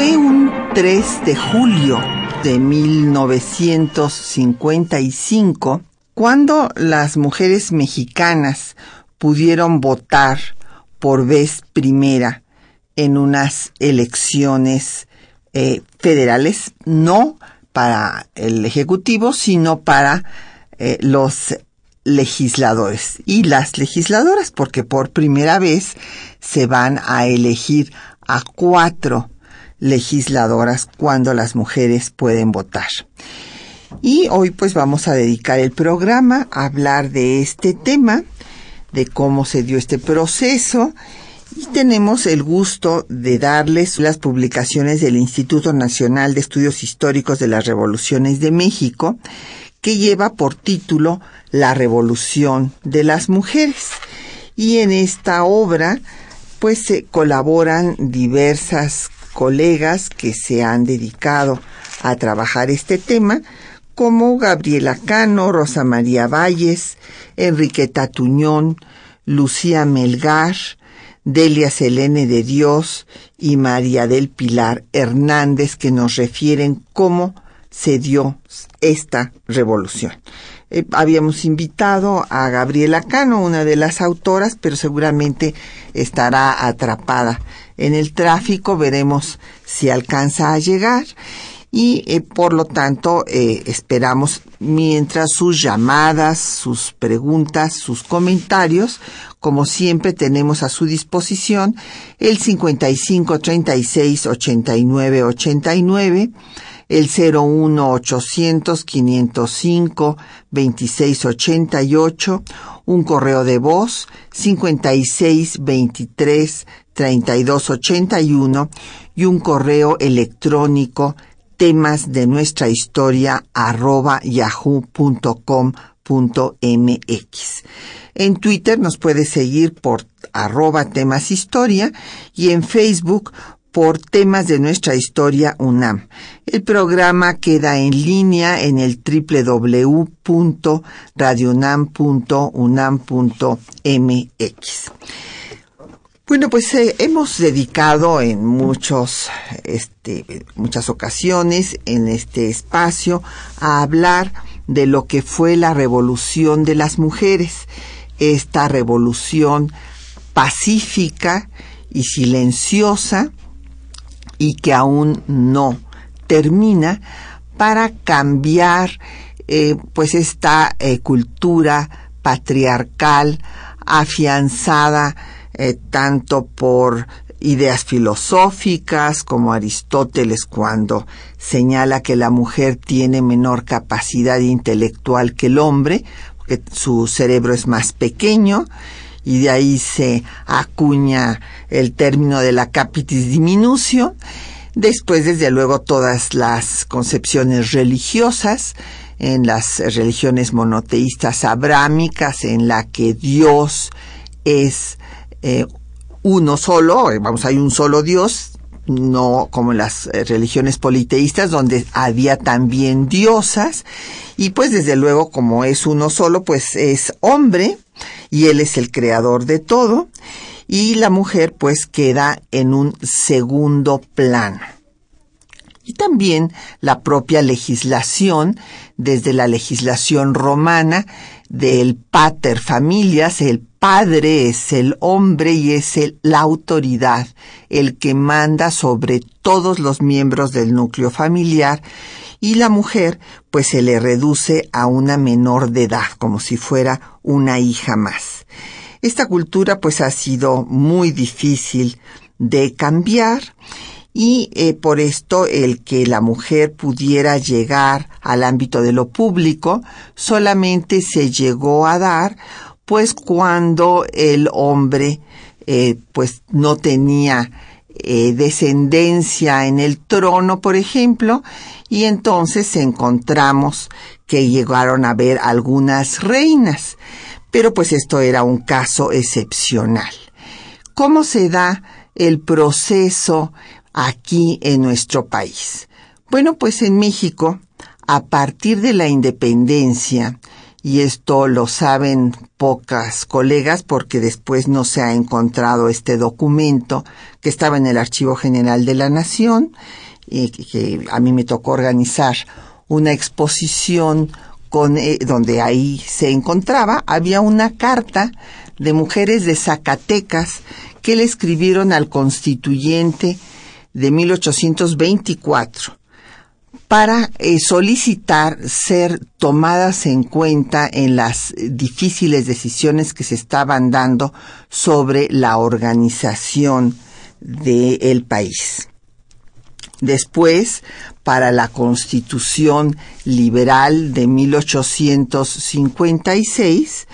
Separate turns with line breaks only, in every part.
Fue un 3 de julio de 1955 cuando las mujeres mexicanas pudieron votar por vez primera en unas elecciones eh, federales, no para el Ejecutivo, sino para eh, los legisladores. Y las legisladoras, porque por primera vez se van a elegir a cuatro legisladoras cuando las mujeres pueden votar. Y hoy pues vamos a dedicar el programa a hablar de este tema, de cómo se dio este proceso y tenemos el gusto de darles las publicaciones del Instituto Nacional de Estudios Históricos de las Revoluciones de México, que lleva por título La Revolución de las Mujeres. Y en esta obra, pues se colaboran diversas colegas que se han dedicado a trabajar este tema, como Gabriela Cano, Rosa María Valles, Enriqueta Tuñón, Lucía Melgar, Delia Selene de Dios y María del Pilar Hernández que nos refieren cómo se dio esta revolución. Eh, habíamos invitado a Gabriela Cano, una de las autoras, pero seguramente estará atrapada en el tráfico. Veremos si alcanza a llegar y eh, por lo tanto eh, esperamos mientras sus llamadas, sus preguntas, sus comentarios, como siempre tenemos a su disposición el 55 36 89 89 el 01 800 505 26 88 un correo de voz 56 23 32 81 y un correo electrónico temas de nuestra historia arroba yahoo.com.mx. En Twitter nos puede seguir por arroba temas historia y en Facebook por temas de nuestra historia UNAM. El programa queda en línea en el www.radionam.unam.mx. Bueno, pues eh, hemos dedicado en muchos, este, muchas ocasiones en este espacio a hablar de lo que fue la revolución de las mujeres, esta revolución pacífica y silenciosa y que aún no termina para cambiar eh, pues esta eh, cultura patriarcal afianzada eh, tanto por ideas filosóficas como Aristóteles cuando señala que la mujer tiene menor capacidad intelectual que el hombre, porque su cerebro es más pequeño, y de ahí se acuña el término de la capitis diminutio. Después, desde luego, todas las concepciones religiosas, en las religiones monoteístas abrámicas, en la que Dios es eh, uno solo, eh, vamos, hay un solo Dios, no como en las eh, religiones politeístas donde había también diosas y pues desde luego como es uno solo pues es hombre y él es el creador de todo y la mujer pues queda en un segundo plano. Y también la propia legislación, desde la legislación romana, del pater familias, el padre es el hombre y es la autoridad, el que manda sobre todos los miembros del núcleo familiar, y la mujer pues se le reduce a una menor de edad, como si fuera una hija más. Esta cultura pues ha sido muy difícil de cambiar y eh, por esto el que la mujer pudiera llegar al ámbito de lo público solamente se llegó a dar pues cuando el hombre eh, pues no tenía eh, descendencia en el trono, por ejemplo, y entonces encontramos que llegaron a ver algunas reinas, pero pues esto era un caso excepcional. ¿Cómo se da el proceso aquí en nuestro país? Bueno, pues en México, a partir de la independencia, y esto lo saben pocas colegas porque después no se ha encontrado este documento que estaba en el Archivo General de la Nación y que a mí me tocó organizar una exposición con, eh, donde ahí se encontraba, había una carta de mujeres de Zacatecas que le escribieron al constituyente de 1824 para eh, solicitar ser tomadas en cuenta en las difíciles decisiones que se estaban dando sobre la organización del país. Después, para la Constitución Liberal de 1856,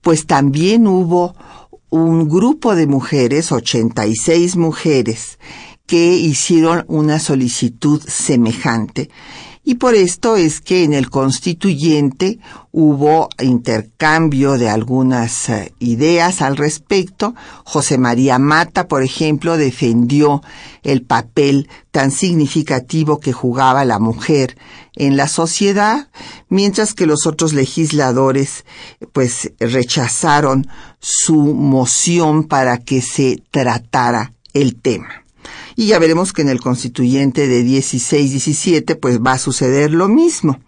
pues también hubo un grupo de mujeres, 86 mujeres, que hicieron una solicitud semejante. Y por esto es que en el constituyente hubo intercambio de algunas eh, ideas al respecto. José María Mata, por ejemplo, defendió el papel tan significativo que jugaba la mujer en la sociedad, mientras que los otros legisladores pues rechazaron su moción para que se tratara el tema. Y ya veremos que en el constituyente de 16-17 pues va a suceder lo mismo.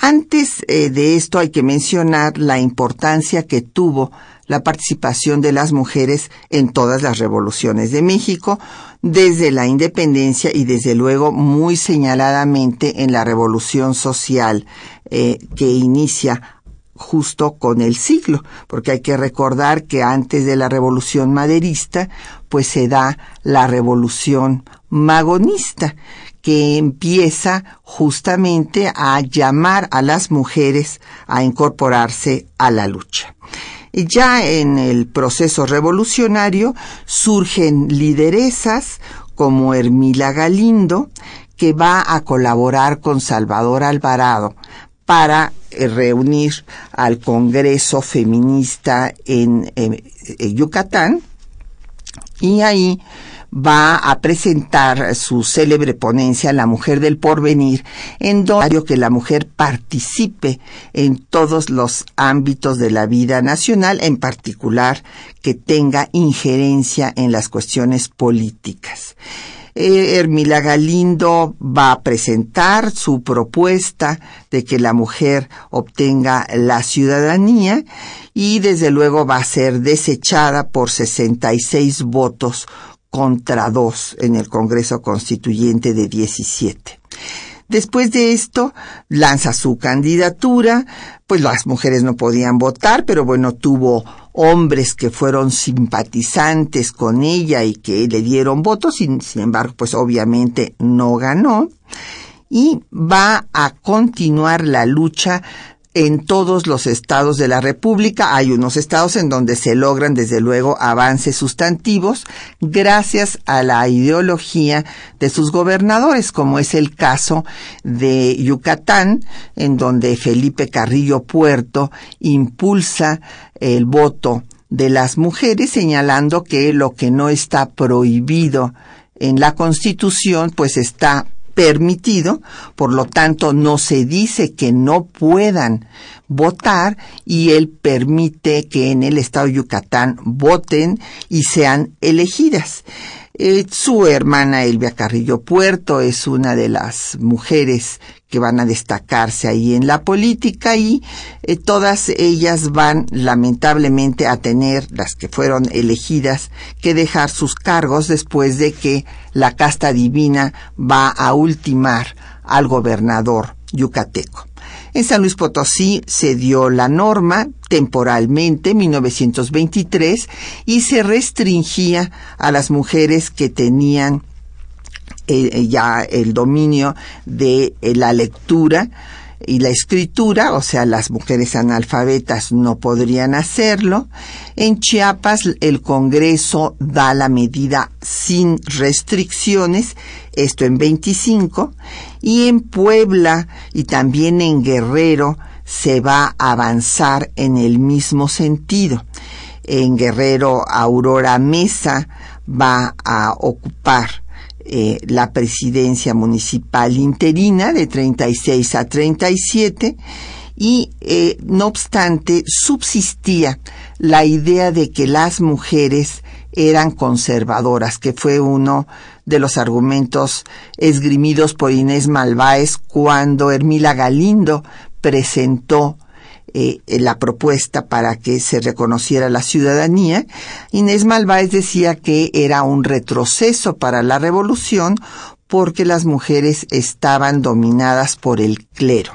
Antes eh, de esto hay que mencionar la importancia que tuvo la participación de las mujeres en todas las revoluciones de México, desde la independencia y desde luego muy señaladamente en la revolución social eh, que inicia justo con el siglo, porque hay que recordar que antes de la revolución maderista, pues se da la revolución magonista, que empieza justamente a llamar a las mujeres a incorporarse a la lucha. Ya en el proceso revolucionario surgen lideresas como Hermila Galindo, que va a colaborar con Salvador Alvarado para eh, reunir al Congreso Feminista en, Yucatán y ahí va a presentar su célebre ponencia La mujer del porvenir, en donde que la mujer participe en todos los ámbitos de la vida nacional, en particular que tenga injerencia en las cuestiones políticas. Eh, Hermila Galindo va a presentar su propuesta de que la mujer obtenga la ciudadanía y desde luego va a ser desechada por 66 votos contra dos en el Congreso Constituyente de 17. Después de esto, lanza su candidatura, pues las mujeres no podían votar, pero bueno, tuvo hombres que fueron simpatizantes con ella y que le dieron votos, sin, sin embargo, pues obviamente no ganó. Y va a continuar la lucha en todos los estados de la República. Hay unos estados en donde se logran, desde luego, avances sustantivos gracias a la ideología de sus gobernadores, como es el caso de Yucatán, en donde Felipe Carrillo Puerto impulsa el voto de las mujeres, señalando que lo que no está prohibido en la Constitución, pues está permitido, por lo tanto no se dice que no puedan votar y él permite que en el estado de Yucatán voten y sean elegidas. Eh, su hermana Elvia Carrillo Puerto es una de las mujeres que van a destacarse ahí en la política y eh, todas ellas van lamentablemente a tener, las que fueron elegidas, que dejar sus cargos después de que la casta divina va a ultimar al gobernador yucateco. En San Luis Potosí se dio la norma temporalmente, 1923, y se restringía a las mujeres que tenían eh, ya el dominio de eh, la lectura y la escritura, o sea, las mujeres analfabetas no podrían hacerlo. En Chiapas el Congreso da la medida sin restricciones, esto en 25, y en Puebla y también en Guerrero se va a avanzar en el mismo sentido. En Guerrero Aurora Mesa va a ocupar eh, la presidencia municipal interina de 36 a 37 y eh, no obstante subsistía la idea de que las mujeres eran conservadoras, que fue uno de los argumentos esgrimidos por Inés Malváez cuando Hermila Galindo presentó eh, la propuesta para que se reconociera la ciudadanía, Inés Malváez decía que era un retroceso para la revolución porque las mujeres estaban dominadas por el clero.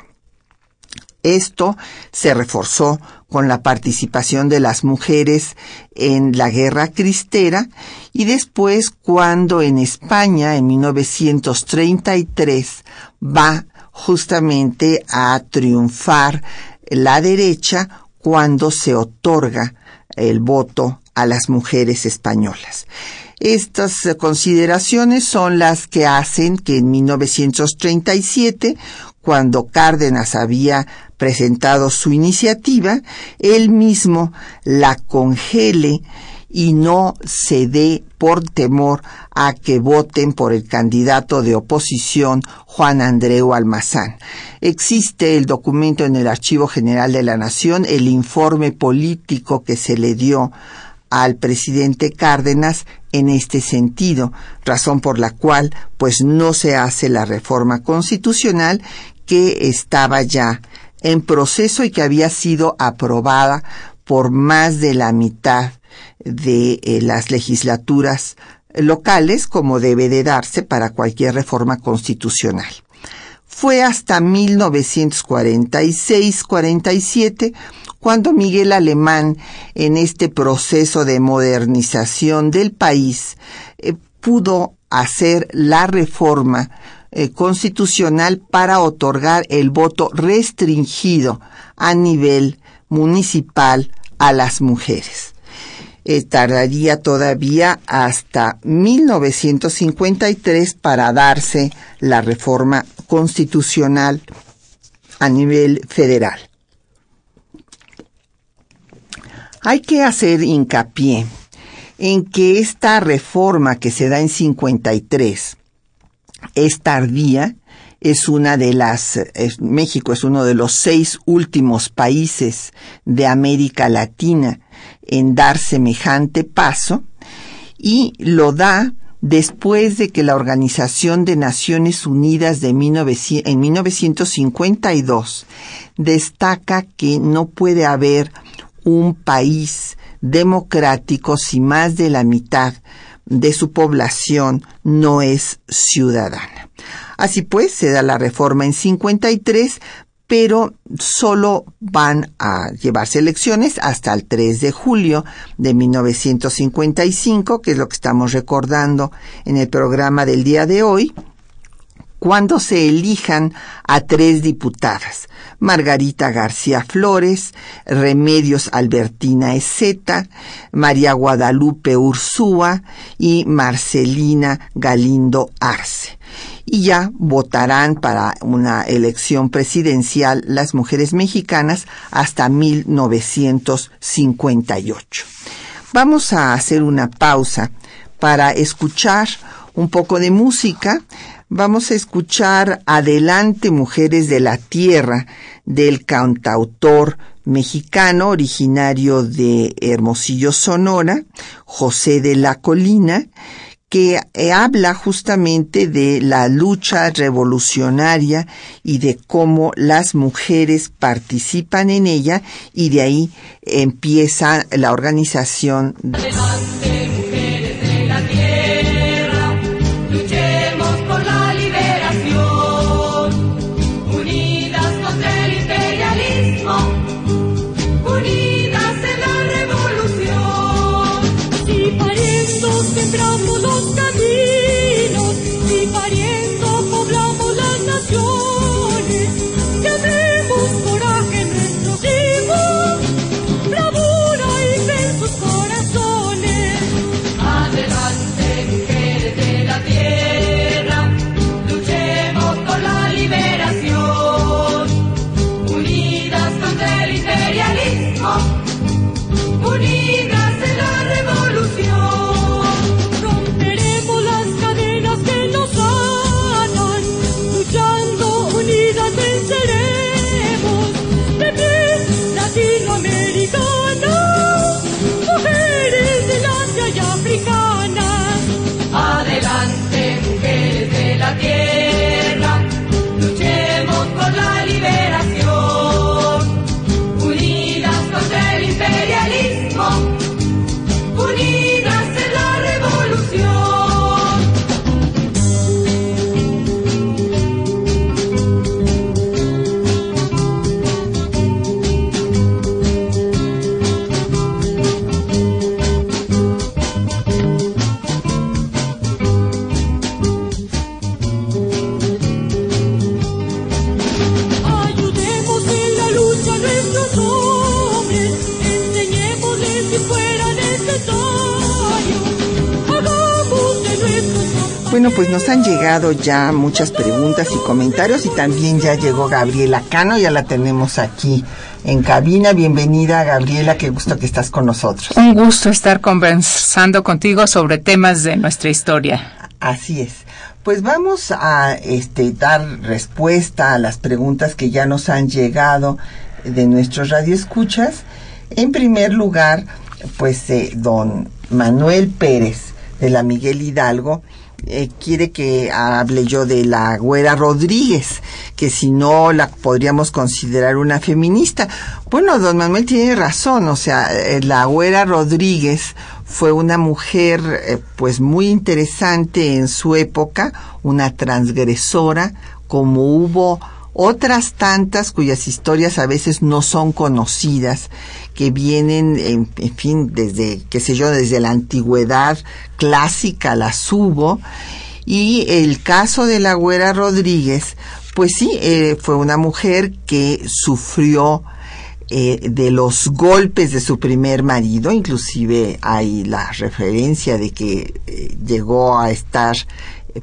Esto se reforzó con la participación de las mujeres en la guerra cristera y después cuando en España en 1933 va justamente a triunfar la derecha cuando se otorga el voto a las mujeres españolas. Estas consideraciones son las que hacen que en 1937, cuando Cárdenas había presentado su iniciativa, él mismo la congele y no se dé por temor a que voten por el candidato de oposición Juan Andreu Almazán. Existe el documento en el Archivo General de la Nación, el informe político que se le dio al presidente Cárdenas en este sentido, razón por la cual pues no se hace la reforma constitucional que estaba ya en proceso y que había sido aprobada por más de la mitad de eh, las legislaturas locales como debe de darse para cualquier reforma constitucional. Fue hasta 1946-47 cuando Miguel Alemán, en este proceso de modernización del país, eh, pudo hacer la reforma eh, constitucional para otorgar el voto restringido a nivel municipal a las mujeres. Eh, tardaría todavía hasta 1953 para darse la reforma constitucional a nivel federal. Hay que hacer hincapié en que esta reforma que se da en 53 es tardía, es una de las, México es uno de los seis últimos países de América Latina en dar semejante paso y lo da después de que la Organización de Naciones Unidas de en 1952 destaca que no puede haber un país democrático si más de la mitad de su población no es ciudadana. Así pues, se da la reforma en 53, pero solo van a llevarse elecciones hasta el 3 de julio de 1955, que es lo que estamos recordando en el programa del día de hoy, cuando se elijan a tres diputadas, Margarita García Flores, Remedios Albertina Ezeta, María Guadalupe Ursúa y Marcelina Galindo Arce y ya votarán para una elección presidencial las mujeres mexicanas hasta 1958. Vamos a hacer una pausa para escuchar un poco de música. Vamos a escuchar Adelante Mujeres de la Tierra del cantautor mexicano originario de Hermosillo, Sonora, José de la Colina, que eh, habla justamente de la lucha revolucionaria y de cómo las mujeres participan en ella y de ahí empieza la organización.
孤独的
Bueno, pues nos han llegado ya muchas preguntas y comentarios y también ya llegó Gabriela Cano, ya la tenemos aquí en cabina. Bienvenida Gabriela, qué gusto que estás con nosotros.
Un gusto estar conversando contigo sobre temas de nuestra historia.
Así es. Pues vamos a este, dar respuesta a las preguntas que ya nos han llegado de nuestros radioescuchas. En primer lugar, pues eh, don Manuel Pérez de la Miguel Hidalgo eh, quiere que hable yo de la Güera Rodríguez, que si no la podríamos considerar una feminista. Bueno, don Manuel tiene razón, o sea, eh, la Güera Rodríguez fue una mujer eh, pues muy interesante en su época, una transgresora, como hubo otras tantas cuyas historias a veces no son conocidas, que vienen, en, fin, desde, qué sé yo, desde la antigüedad clásica las hubo. Y el caso de la Güera Rodríguez, pues sí, eh, fue una mujer que sufrió eh, de los golpes de su primer marido, inclusive hay la referencia de que eh, llegó a estar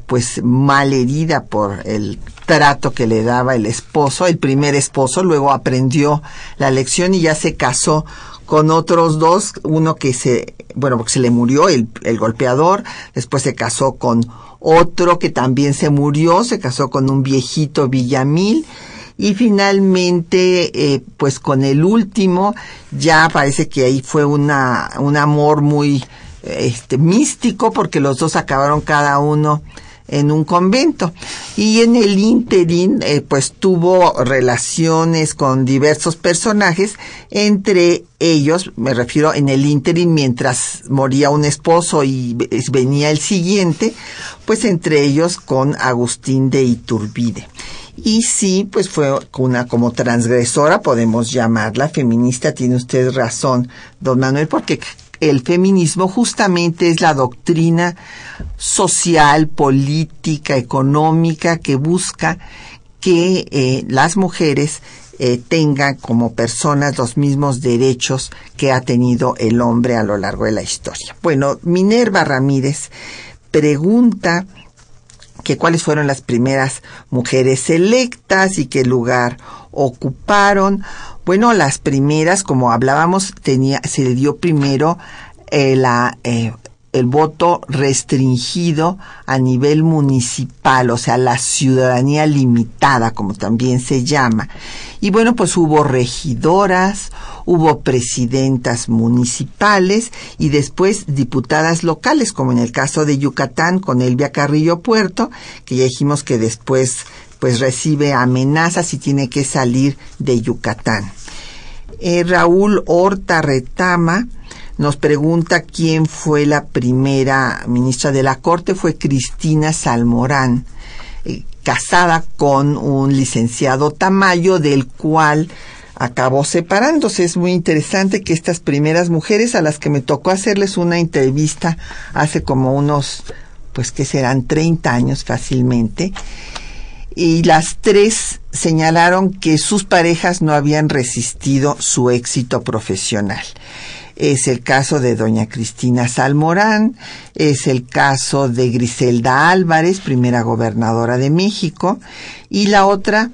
pues mal herida por el trato que le daba el esposo, el primer esposo, luego aprendió la lección y ya se casó con otros dos, uno que se, bueno, porque se le murió el, el golpeador, después se casó con otro que también se murió, se casó con un viejito Villamil, y finalmente eh, pues con el último ya parece que ahí fue una un amor muy este místico porque los dos acabaron cada uno en un convento. Y en el interín, eh, pues tuvo relaciones con diversos personajes, entre ellos, me refiero en el interín, mientras moría un esposo y venía el siguiente, pues entre ellos con Agustín de Iturbide. Y sí, pues fue una como transgresora, podemos llamarla feminista, tiene usted razón, don Manuel, porque el feminismo justamente es la doctrina social, política, económica que busca que eh, las mujeres eh, tengan como personas los mismos derechos que ha tenido el hombre a lo largo de la historia. Bueno, Minerva Ramírez pregunta que cuáles fueron las primeras mujeres electas y qué lugar ocuparon. Bueno, las primeras, como hablábamos, tenía, se le dio primero eh, eh, el voto restringido a nivel municipal, o sea, la ciudadanía limitada, como también se llama. Y bueno, pues hubo regidoras, hubo presidentas municipales y después diputadas locales, como en el caso de Yucatán con Elvia Carrillo Puerto, que ya dijimos que después pues recibe amenazas y tiene que salir de Yucatán. Eh, Raúl Horta Retama nos pregunta quién fue la primera ministra de la Corte. Fue Cristina Salmorán, eh, casada con un licenciado Tamayo, del cual acabó separándose. Es muy interesante que estas primeras mujeres a las que me tocó hacerles una entrevista hace como unos, pues que serán 30 años fácilmente, y las tres señalaron que sus parejas no habían resistido su éxito profesional. Es el caso de doña Cristina Salmorán, es el caso de Griselda Álvarez, primera gobernadora de México, y la otra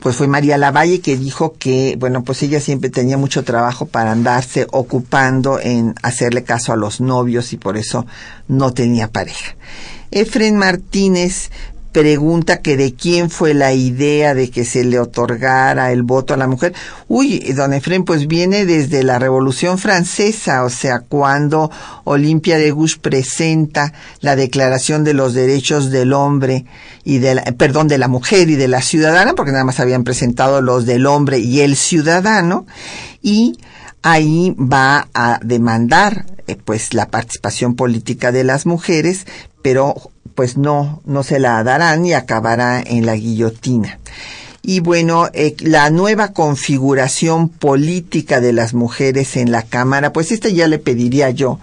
pues fue María Lavalle que dijo que, bueno, pues ella siempre tenía mucho trabajo para andarse ocupando en hacerle caso a los novios y por eso no tenía pareja. Efren Martínez pregunta que de quién fue la idea de que se le otorgara el voto a la mujer. Uy, don Efren, pues viene desde la Revolución Francesa, o sea, cuando Olimpia de Gouges presenta la Declaración de los Derechos del Hombre y de la, perdón, de la mujer y de la ciudadana, porque nada más habían presentado los del hombre y el ciudadano, y ahí va a demandar eh, pues la participación política de las mujeres, pero pues no, no se la darán y acabará en la guillotina. Y bueno, eh, la nueva configuración política de las mujeres en la Cámara, pues esta ya le pediría yo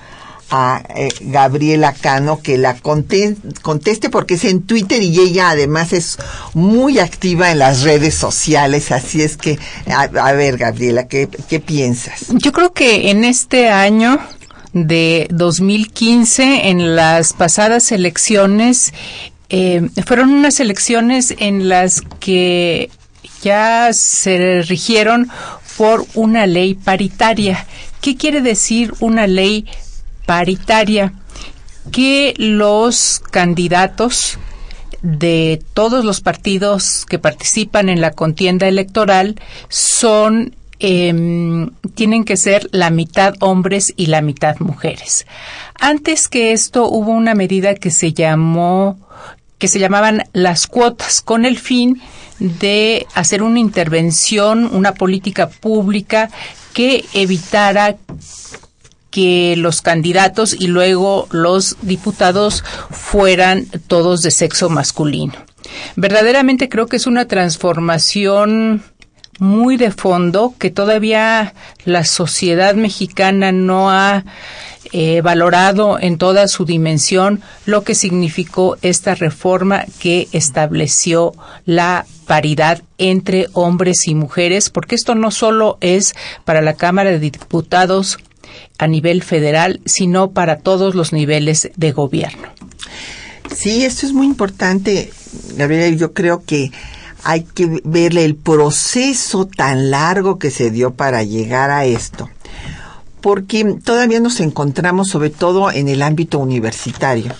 a eh, Gabriela Cano que la conteste porque es en Twitter y ella además es muy activa en las redes sociales, así es que, a, ver Gabriela, ¿qué, ¿qué piensas?
Yo creo que en este año de 2015 en las pasadas elecciones eh, fueron unas elecciones en las que ya se rigieron por una ley paritaria. ¿Qué quiere decir una ley paritaria? Que los candidatos de todos los partidos que participan en la contienda electoral son em, tienen que ser la mitad hombres y la mitad mujeres. Antes que esto hubo una medida que se llamó que se llamaban las cuotas con el fin de hacer una intervención, una política pública que evitara que los candidatos y luego los diputados fueran todos de sexo masculino. Verdaderamente creo que es una transformación muy de fondo que todavía la sociedad mexicana no ha eh, valorado en toda su dimensión lo que significó esta reforma que estableció la paridad entre hombres y mujeres, porque esto no solo es para la Cámara de Diputados a nivel federal, sino para todos los niveles de gobierno.
Sí, esto es muy importante, Gabriela. Yo creo que hay que verle el proceso tan largo que se dio para llegar a esto porque todavía nos encontramos sobre todo en el ámbito universitario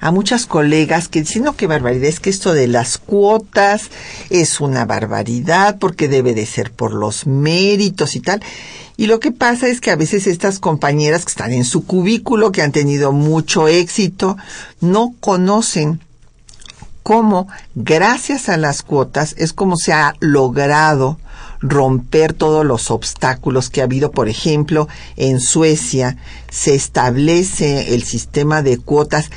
a muchas colegas que dicen, no, qué barbaridad, es que esto de las cuotas es una barbaridad porque debe de ser por los méritos y tal. Y lo que pasa es que a veces estas compañeras que están en su cubículo, que han tenido mucho éxito, no conocen cómo, gracias a las cuotas, es como se ha logrado romper todos los obstáculos que ha habido. Por ejemplo, en Suecia se establece el sistema de cuotas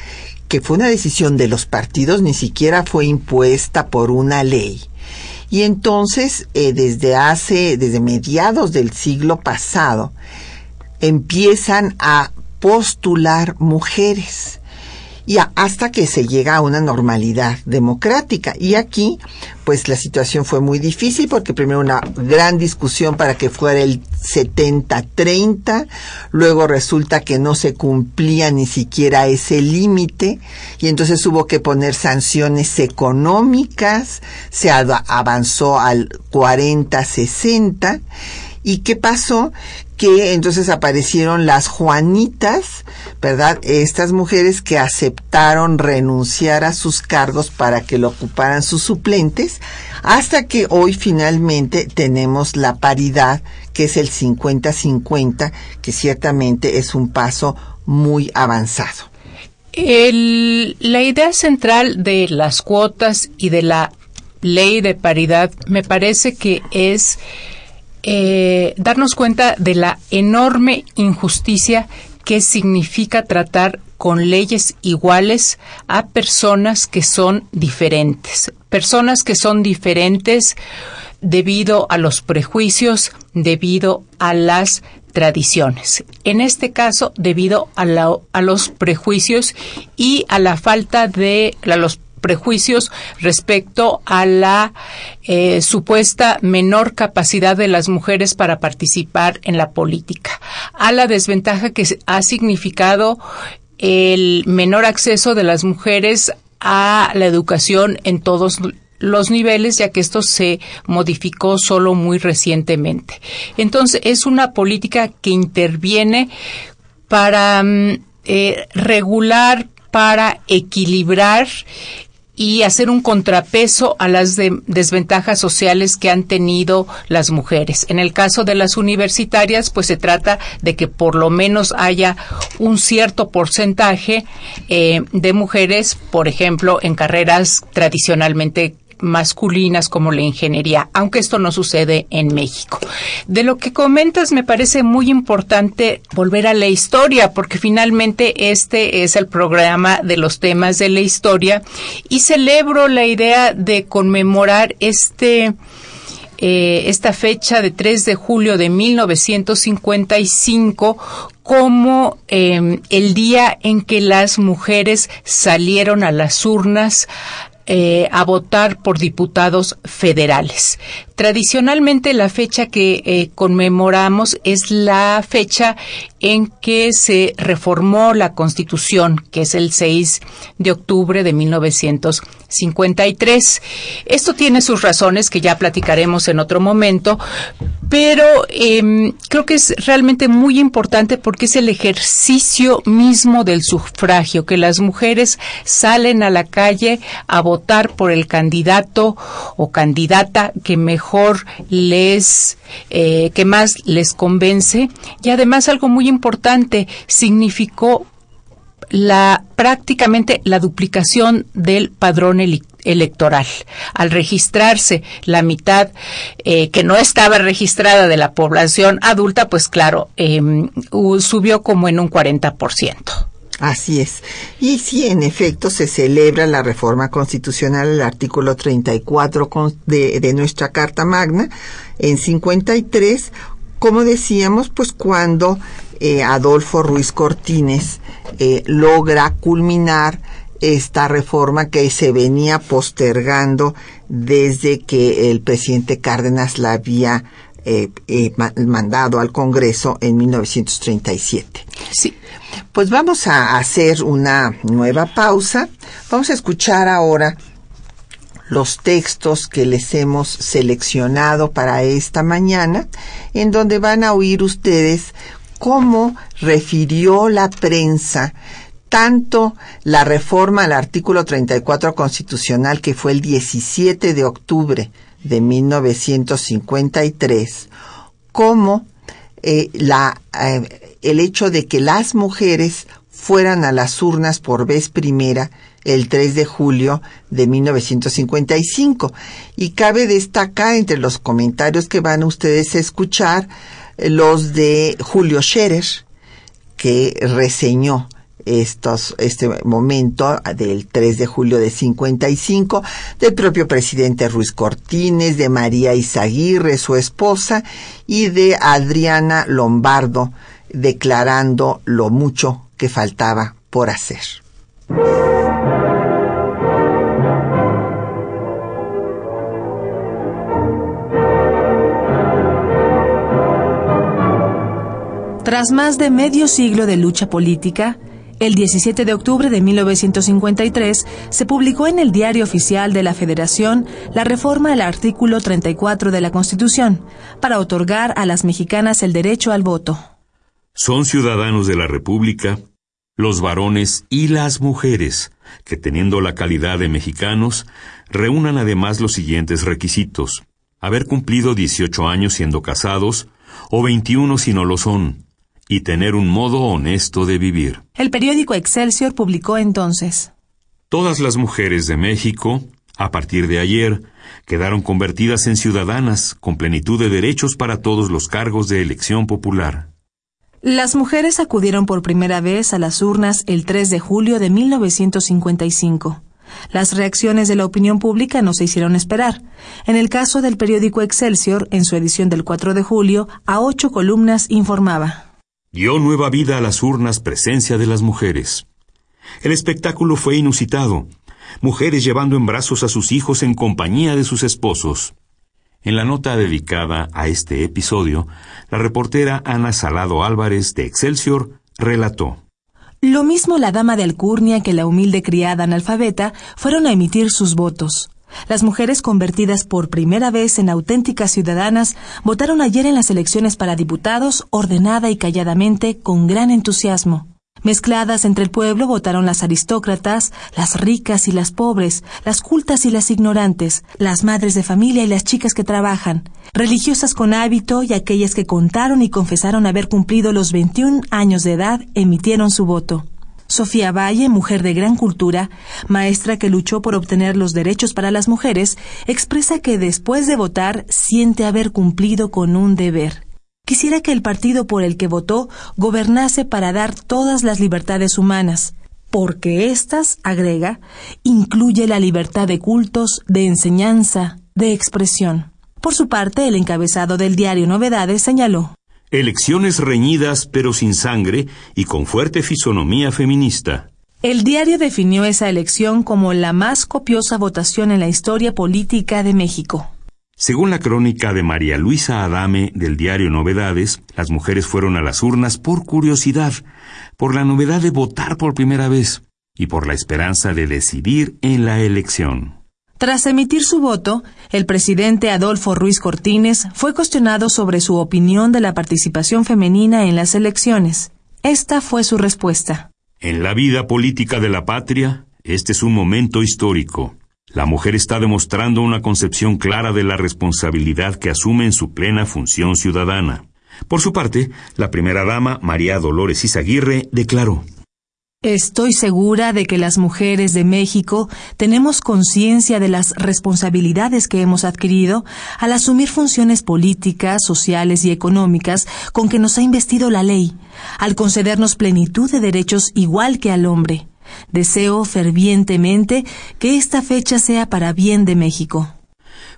que fue una decisión de los partidos, ni siquiera fue impuesta por una ley. Y entonces, eh, desde hace, desde mediados del siglo pasado, empiezan a postular mujeres y hasta que se llega a una normalidad democrática. Y aquí, pues la situación fue muy difícil porque primero una gran discusión para que fuera el 70-30, luego resulta que no se cumplía ni siquiera ese límite y entonces hubo que poner sanciones económicas, se avanzó al 40-60 ¿Y qué pasó? Que entonces aparecieron las Juanitas, ¿verdad? Estas mujeres que aceptaron renunciar a sus cargos para que lo ocuparan sus suplentes, hasta que hoy finalmente tenemos la paridad, que es el 50-50, que ciertamente es un paso muy avanzado.
la idea central de las cuotas y de la ley de paridad me parece que es eh, darnos cuenta de la enorme injusticia que significa tratar con leyes iguales a personas que son diferentes, personas que son diferentes debido a los prejuicios, debido a las tradiciones. En este caso, debido a, a los prejuicios y a la falta de los prejuicios respecto a la eh, supuesta menor capacidad de las mujeres para participar en la política, a la desventaja que ha significado el menor acceso de las mujeres a la educación en todos los niveles, ya que esto se modificó solo muy recientemente. Entonces, es una política que interviene para mm, eh, regular, para equilibrar y hacer un contrapeso a las desventajas sociales que han tenido las mujeres. En el caso de las universitarias, pues se trata de que por lo menos haya un cierto porcentaje eh, de mujeres, por ejemplo, en carreras tradicionalmente masculinas como la ingeniería, aunque esto no sucede en México. De lo que comentas me parece muy importante volver a la historia, porque finalmente este es el programa de los temas de la historia y celebro la idea de conmemorar este eh, esta fecha de 3 de julio de 1955 como em, el día en que las mujeres salieron a las urnas eh, a votar por diputados federales. Tradicionalmente la fecha que eh, conmemoramos es la fecha en que se reformó la Constitución, que es el 6 de octubre de 1953. Esto tiene sus razones que ya platicaremos en otro momento, pero em, creo que es realmente muy importante porque es el ejercicio mismo del sufragio, que las mujeres salen a la calle a votar por el candidato o candidata que mejor les, eh, que más les convence. Y además algo muy importante, significó la prácticamente la duplicación del padrón electoral. Al registrarse la mitad eh, que no estaba registrada de la población adulta, pues claro, em, subió como en un 40%.
Así es. Y sí, en efecto, se celebra la reforma constitucional, el artículo 34 de, de nuestra Carta Magna, en 53, como decíamos, pues cuando eh, Adolfo Ruiz Cortines eh, logra culminar esta reforma que se venía postergando desde que el presidente Cárdenas la había eh, mandado al Congreso en 1937.
Sí.
Pues vamos a hacer una nueva pausa. Vamos a escuchar ahora los textos que les hemos seleccionado para esta mañana, en donde van a oír ustedes cómo refirió la prensa tanto la reforma al artículo 34 constitucional que fue el 17 de octubre de 1953, como eh, eh, el hecho de que las mujeres fueran a las urnas por vez primera el 3 de julio de 1955. Y cabe destacar entre los comentarios que van ustedes a escuchar los de Julio Scherer, que reseñó estos, este momento del 3 de julio de 55, del propio presidente Ruiz Cortines, de María Izaguirre, su esposa, y de Adriana Lombardo, declarando lo mucho que faltaba por hacer.
Tras más de medio siglo de lucha política, el 17 de octubre de 1953 se publicó en el Diario Oficial de la Federación la reforma al artículo 34 de la Constitución para otorgar a las mexicanas el derecho al voto.
Son ciudadanos de la República los varones y las mujeres que teniendo la calidad de mexicanos reúnan además los siguientes requisitos. Haber cumplido 18 años siendo casados o 21 si no lo son y tener un modo honesto de vivir.
El periódico Excelsior publicó entonces.
Todas las mujeres de México, a partir de ayer, quedaron convertidas en ciudadanas con plenitud de derechos para todos los cargos de elección popular.
Las mujeres acudieron por primera vez a las urnas el 3 de julio de 1955. Las reacciones de la opinión pública no se hicieron esperar. En el caso del periódico Excelsior, en su edición del 4 de julio, a ocho columnas informaba.
Dio nueva vida a las urnas presencia de las mujeres. El espectáculo fue inusitado. Mujeres llevando en brazos a sus hijos en compañía de sus esposos. En la nota dedicada a este episodio, la reportera Ana Salado Álvarez de Excelsior relató.
Lo mismo la dama de Alcurnia que la humilde criada analfabeta fueron a emitir sus votos. Las mujeres convertidas por primera vez en auténticas ciudadanas votaron ayer en las elecciones para diputados ordenada y calladamente con gran entusiasmo. Mezcladas entre el pueblo votaron las aristócratas, las ricas y las pobres, las cultas y las ignorantes, las madres de familia y las chicas que trabajan, religiosas con hábito y aquellas que contaron y confesaron haber cumplido los 21 años de edad emitieron su voto. Sofía Valle, mujer de gran cultura, maestra que luchó por obtener los derechos para las mujeres, expresa que después de votar siente haber cumplido con un deber. Quisiera que el partido por el que votó gobernase para dar todas las libertades humanas, porque éstas, agrega, incluye la libertad de cultos, de enseñanza, de expresión. Por su parte, el encabezado del diario Novedades señaló
Elecciones reñidas pero sin sangre y con fuerte fisonomía feminista.
El diario definió esa elección como la más copiosa votación en la historia política de México.
Según la crónica de María Luisa Adame del diario Novedades, las mujeres fueron a las urnas por curiosidad, por la novedad de votar por primera vez y por la esperanza de decidir en la elección.
Tras emitir su voto, el presidente Adolfo Ruiz Cortines fue cuestionado sobre su opinión de la participación femenina en las elecciones. Esta fue su respuesta.
En la vida política de la patria, este es un momento histórico. La mujer está demostrando una concepción clara de la responsabilidad que asume en su plena función ciudadana. Por su parte, la primera dama, María Dolores Izaguirre, declaró
Estoy segura de que las mujeres de México tenemos conciencia de las responsabilidades que hemos adquirido al asumir funciones políticas, sociales y económicas con que nos ha investido la ley, al concedernos plenitud de derechos igual que al hombre. Deseo fervientemente que esta fecha sea para bien de México.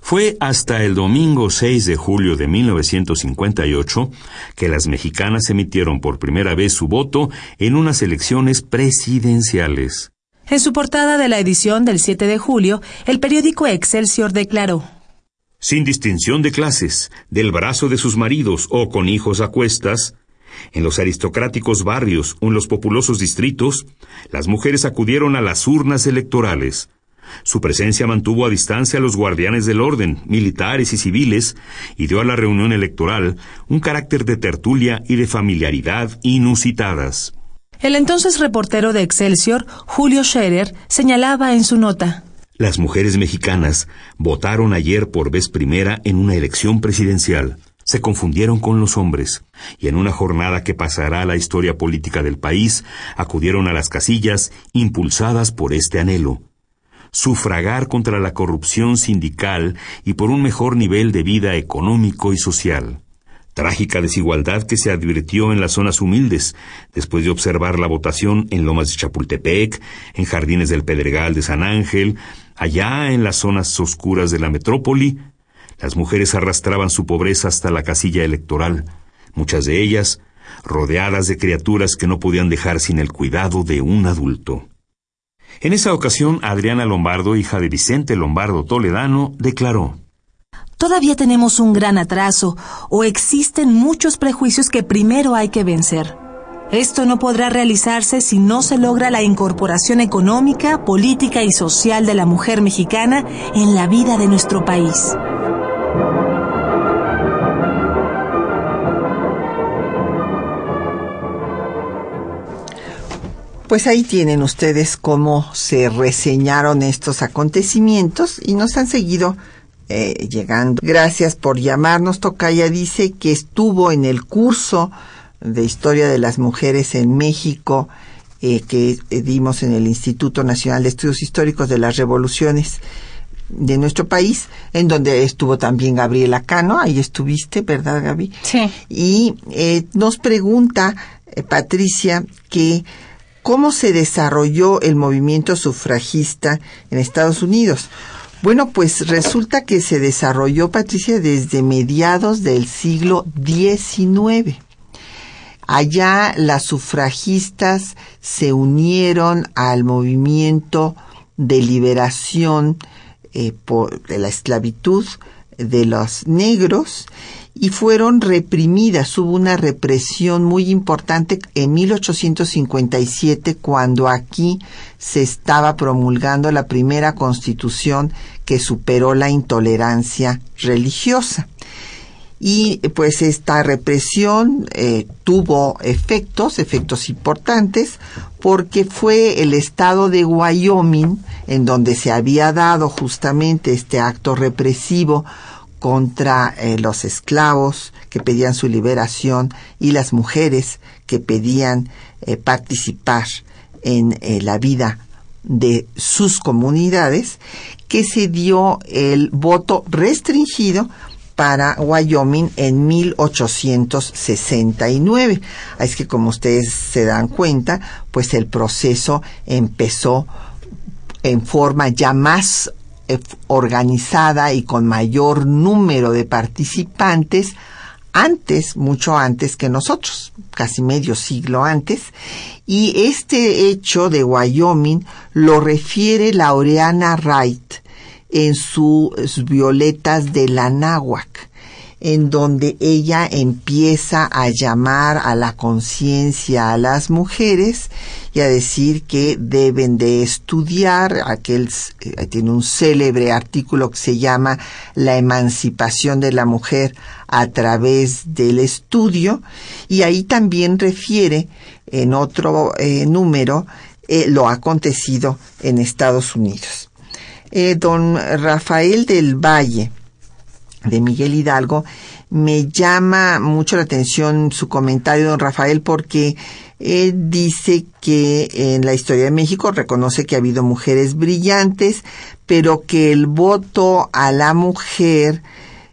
Fue hasta el domingo 6 de julio de 1958 que las mexicanas emitieron por primera vez su voto en unas elecciones presidenciales.
En su portada de la edición del 7 de julio, el periódico Excelsior declaró
Sin distinción de clases, del brazo de sus maridos o con hijos a cuestas, en los aristocráticos barrios o en los populosos distritos, las mujeres acudieron a las urnas electorales, su presencia mantuvo a distancia a los guardianes del orden, militares y civiles, y dio a la reunión electoral un carácter de tertulia y de familiaridad inusitadas.
El entonces reportero de Excelsior, Julio Scherer, señalaba en su nota
Las mujeres mexicanas votaron ayer por vez primera en una elección presidencial. Se confundieron con los hombres, y en una jornada que pasará a la historia política del país, acudieron a las casillas impulsadas por este anhelo sufragar contra la corrupción sindical y por un mejor nivel de vida económico y social. Trágica desigualdad que se advirtió en las zonas humildes, después de observar la votación en Lomas de Chapultepec, en Jardines del Pedregal de San Ángel, allá en las zonas oscuras de la metrópoli, las mujeres arrastraban su pobreza hasta la casilla electoral, muchas de ellas rodeadas de criaturas que no podían dejar sin el cuidado de un adulto. En esa ocasión, Adriana Lombardo, hija de Vicente Lombardo Toledano, declaró
Todavía tenemos un gran atraso o existen muchos prejuicios que primero hay que vencer. Esto no podrá realizarse si no se logra la incorporación económica, política y social de la mujer mexicana en la vida de nuestro país.
Pues ahí tienen ustedes cómo se reseñaron estos acontecimientos y nos han seguido eh, llegando. Gracias por llamarnos. Tocaya dice que estuvo en el curso de Historia de las Mujeres en México eh, que dimos en el Instituto Nacional de Estudios Históricos de las Revoluciones de nuestro país, en donde estuvo también Gabriela Cano, ahí estuviste, ¿verdad, Gaby?
Sí.
Y eh, nos pregunta Patricia que cómo se desarrolló el movimiento sufragista en Estados Unidos. Bueno, pues resulta que se desarrolló, Patricia, desde mediados del siglo XIX. Allá las sufragistas se unieron al movimiento de liberación eh, por, de la esclavitud de los negros y fueron reprimidas. Hubo una represión muy importante en 1857 cuando aquí se estaba promulgando la primera constitución que superó la intolerancia religiosa. Y pues esta represión eh, tuvo efectos, efectos importantes, porque fue el estado de Wyoming en donde se había dado justamente este acto represivo contra eh, los esclavos que pedían su liberación y las mujeres que pedían eh, participar en eh, la vida de sus comunidades, que se dio el voto restringido para Wyoming en 1869. Es que como ustedes se dan cuenta, pues el proceso empezó en forma ya más organizada y con mayor número de participantes antes, mucho antes que nosotros, casi medio siglo antes, y este hecho de Wyoming lo refiere Laureana Wright en sus Violetas de la Náhuac en donde ella empieza a llamar a la conciencia a las mujeres y a decir que deben de estudiar. Aquel eh, tiene un célebre artículo que se llama La emancipación de la mujer a través del estudio y ahí también refiere en otro eh, número eh, lo acontecido en Estados Unidos. don Rafael del Valle, de Miguel Hidalgo, me llama mucho la atención su comentario, don Rafael, porque él dice que en la historia de México reconoce que ha habido mujeres brillantes, pero que el voto a la mujer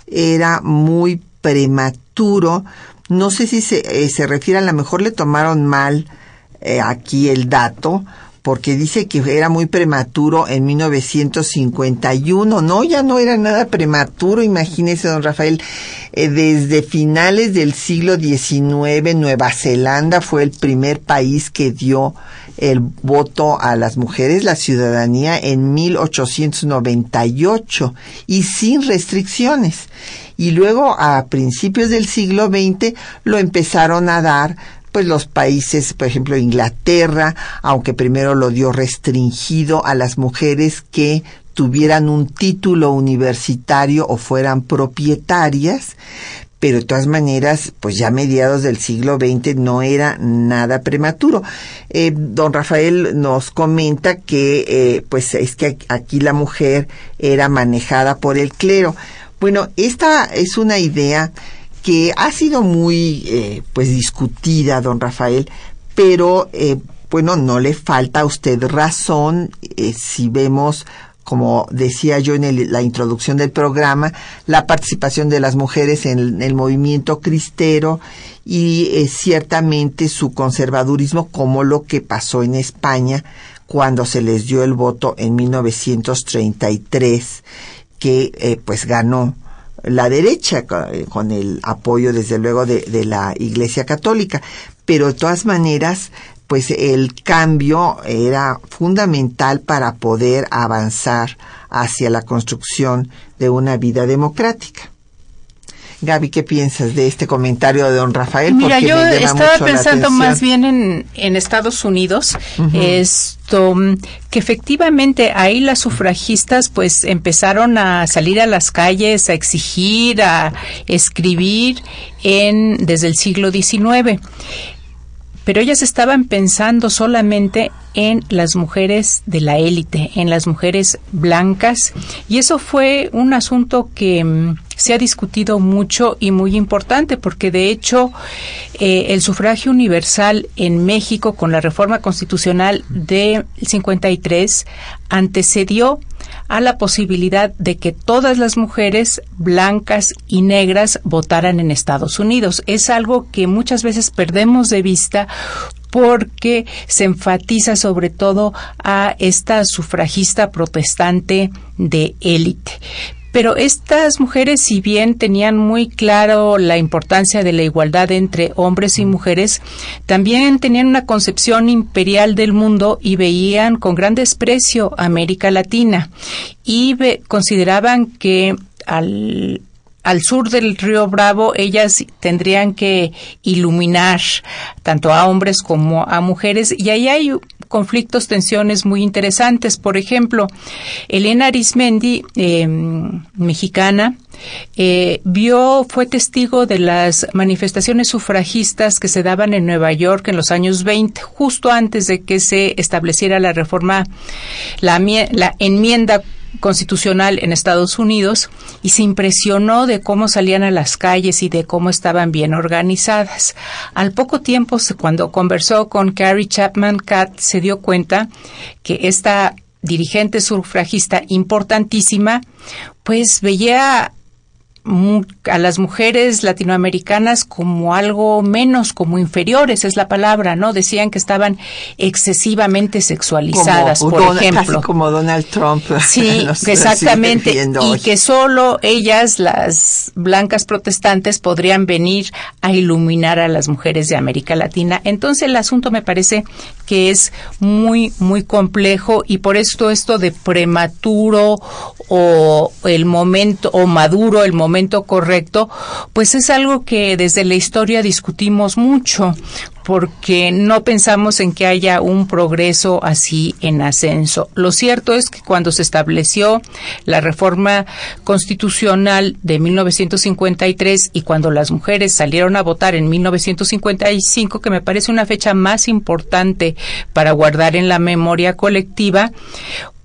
era muy prematuro. No sé si se, eh, se refiere, a lo mejor le tomaron mal eh, aquí el dato, porque dice que era muy prematuro en 1951. No, ya no era nada prematuro, imagínese, don Rafael. Eh, desde finales del siglo XIX, Nueva Zelanda fue el primer país que dio el voto a las mujeres, la ciudadanía, en 1898 y sin restricciones. Y luego, a principios del siglo XX, lo empezaron a dar pues los países, por ejemplo Inglaterra, aunque primero lo dio restringido a las mujeres que tuvieran un título universitario o fueran propietarias, pero de todas maneras, pues ya mediados del siglo XX no era nada prematuro. Eh, don Rafael nos comenta que, eh, pues es que aquí la mujer era manejada por el clero. Bueno, esta es una idea que ha sido muy eh, pues discutida, don Rafael, pero eh, bueno, no le falta a usted razón eh, si vemos como decía yo en la introducción del programa, la participación de las mujeres en el, movimiento cristero y ciertamente su conservadurismo como lo que pasó en España cuando se les dio el voto en 1933 que pues ganó la derecha, con el apoyo desde luego de, de la Iglesia Católica. Pero de todas maneras, pues el cambio era fundamental para poder avanzar hacia la construcción de una vida democrática. Gaby, ¿qué piensas de este comentario de don Rafael?
Mira, yo estaba pensando más bien en, en Estados Unidos, esto, que efectivamente ahí las sufragistas pues empezaron a salir a las calles, a exigir, a escribir en, desde el siglo XIX pero ellas estaban pensando solamente en las mujeres de la élite, en las mujeres blancas, y eso fue un asunto que mm, se ha discutido mucho y muy importante, porque de hecho eh, el sufragio universal en México con la reforma constitucional del 53 antecedió a la posibilidad de que todas las mujeres blancas y negras votaran en Estados Unidos. Es algo que muchas veces perdemos de vista porque se enfatiza sobre todo a esta sufragista protestante de élite. Pero estas mujeres, si bien tenían muy claro la importancia de la igualdad entre hombres y mujeres, también tenían una concepción imperial del mundo y veían con gran desprecio a América Latina. Y consideraban que al al sur del río Bravo, ellas tendrían que iluminar tanto a hombres como a mujeres. Y ahí hay conflictos, tensiones muy interesantes. Por ejemplo, Elena Arismendi, em, mexicana, eh, vio, fue testigo de las manifestaciones sufragistas que se daban en Nueva York en los años 20, justo antes de que se estableciera la reforma, la enmienda constitucional en Estados Unidos y se impresionó de cómo salían a las calles y de cómo estaban bien organizadas. Al poco tiempo, cuando conversó con Carrie Chapman Catt, se dio cuenta que esta dirigente sufragista importantísima, pues veía a las mujeres latinoamericanas como algo menos, como inferiores, es la palabra, ¿no? Decían que estaban excesivamente sexualizadas, por ejemplo.
como Donald Trump.
Sí, exactamente. Y que solo ellas, las blancas protestantes, podrían venir a iluminar a las mujeres de América Latina. Entonces el asunto me parece que es muy, muy complejo y por esto esto de prematuro o el momento, o maduro, el momento correcto, pues es algo que desde la historia discutimos mucho porque no pensamos en que haya un progreso así en ascenso. Lo cierto es que cuando se estableció la reforma constitucional de 1953 y cuando las mujeres salieron a votar en 1955, que me parece una fecha más importante para guardar en la memoria colectiva,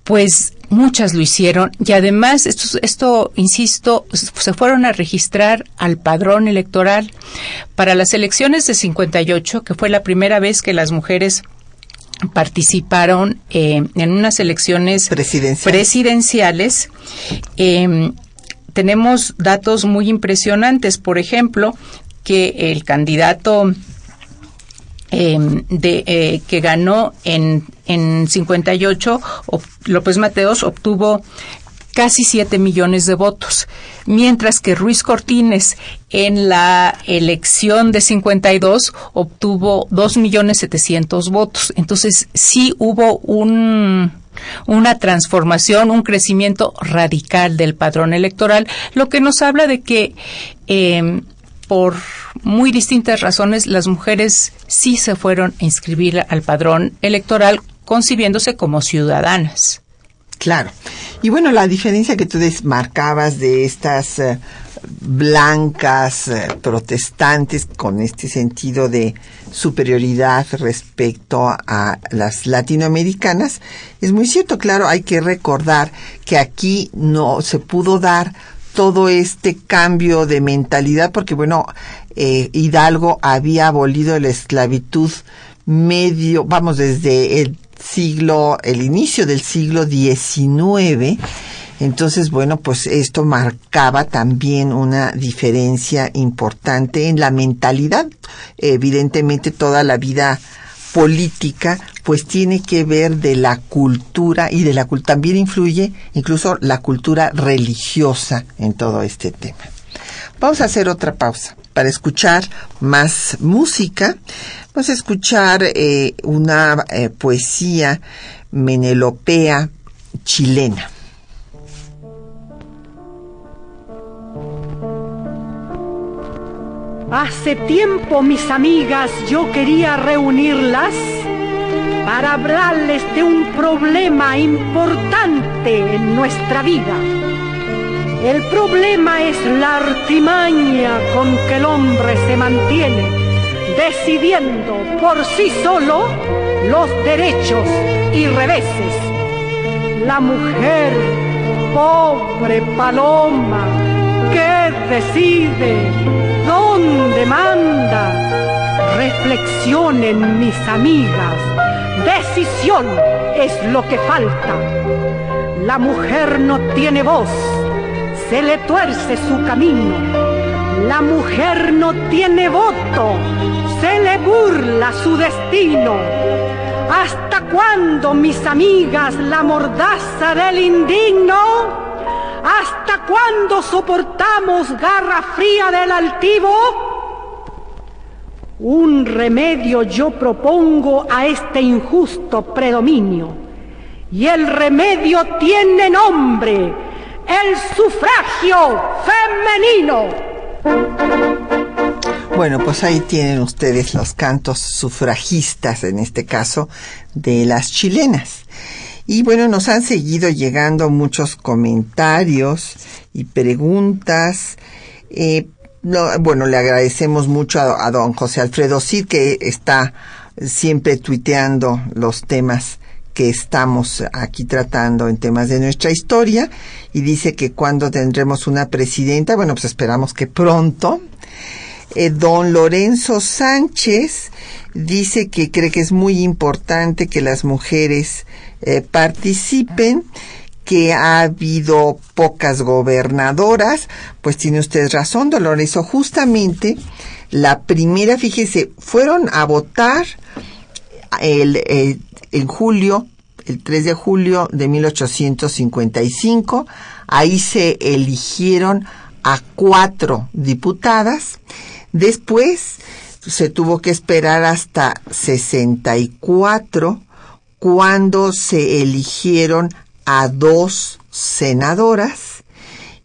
pues muchas lo hicieron. Y además esto, esto, insisto, se fueron a registrar al padrón electoral para las elecciones de 58, que fue la primera vez que las mujeres participaron eh, en unas elecciones presidenciales. Em, tenemos datos muy impresionantes, por ejemplo, que el candidato Em, de, eh, que ganó en, en 58, López Mateos obtuvo casi 7 millones de votos, mientras que Ruiz Cortines en la elección de 52 obtuvo 2 millones 700 votos. Entonces sí hubo un, una transformación, un crecimiento radical del padrón electoral, lo que nos habla de que eh, por muy distintas razones, las mujeres sí se fueron a inscribir al padrón electoral concibiéndose como ciudadanas.
Claro. Y bueno, la diferencia que tú marcabas de estas eh, blancas eh, protestantes con este sentido de superioridad respecto a las latinoamericanas es muy cierto. Claro, hay que recordar que aquí no se pudo dar todo este cambio de mentalidad, porque bueno, eh, Hidalgo había abolido la esclavitud medio, vamos, desde el siglo, el inicio del siglo XIX. Entonces, bueno, pues esto marcaba también una diferencia importante en la mentalidad. Evidentemente, toda la vida política pues tiene que ver de la cultura y de la también influye incluso la cultura religiosa en todo este tema. Vamos a hacer otra pausa para escuchar más música. Vamos a escuchar eh, una eh, poesía menelopea chilena.
Hace tiempo, mis amigas, yo quería reunirlas para hablarles de un problema importante en nuestra vida. El problema es la artimaña con que el hombre se mantiene, decidiendo por sí solo los derechos y reveses. La mujer, pobre paloma, que decide dónde manda. Reflexionen mis amigas, decisión es lo que falta. La mujer no tiene voz, se le tuerce su camino. La mujer no tiene voto, se le burla su destino. ¿Hasta cuándo, mis amigas, la mordaza del indigno? ¿Hasta cuándo soportamos garra fría del altivo? Un remedio yo propongo a este injusto predominio. Y el remedio tiene nombre, el sufragio femenino.
Bueno, pues ahí tienen ustedes los cantos sufragistas, en este caso, de las chilenas. Y bueno, nos han seguido llegando muchos comentarios y preguntas. Eh, bueno, le agradecemos mucho a, don José Alfredo Cid, que está siempre tuiteando los temas que estamos aquí tratando en temas de nuestra historia y dice que cuando tendremos una presidenta, bueno, pues esperamos que pronto. Eh, don Lorenzo Sánchez dice que cree que es muy importante que las mujeres eh, participen, que ha habido pocas gobernadoras, pues tiene usted razón, Dolores, o justamente la primera, fíjese, fueron a votar el, eh, en julio, el 3 de julio de 1855, ahí se eligieron a cuatro diputadas, después se tuvo que esperar hasta 64 cuando se eligieron a dos senadoras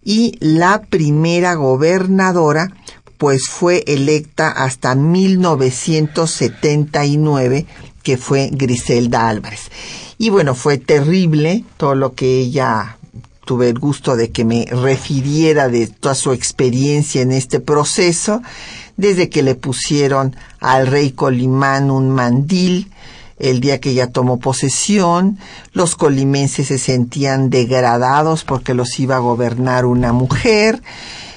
y la primera gobernadora pues fue electa hasta 1979 que fue Griselda Álvarez. Y bueno, fue terrible todo lo que ella tuve el gusto de que me refiriera de toda su experiencia en este proceso, desde que le pusieron al rey Colimán un mandil, el día que ella tomó posesión, los colimenses se sentían degradados porque los iba a gobernar una mujer,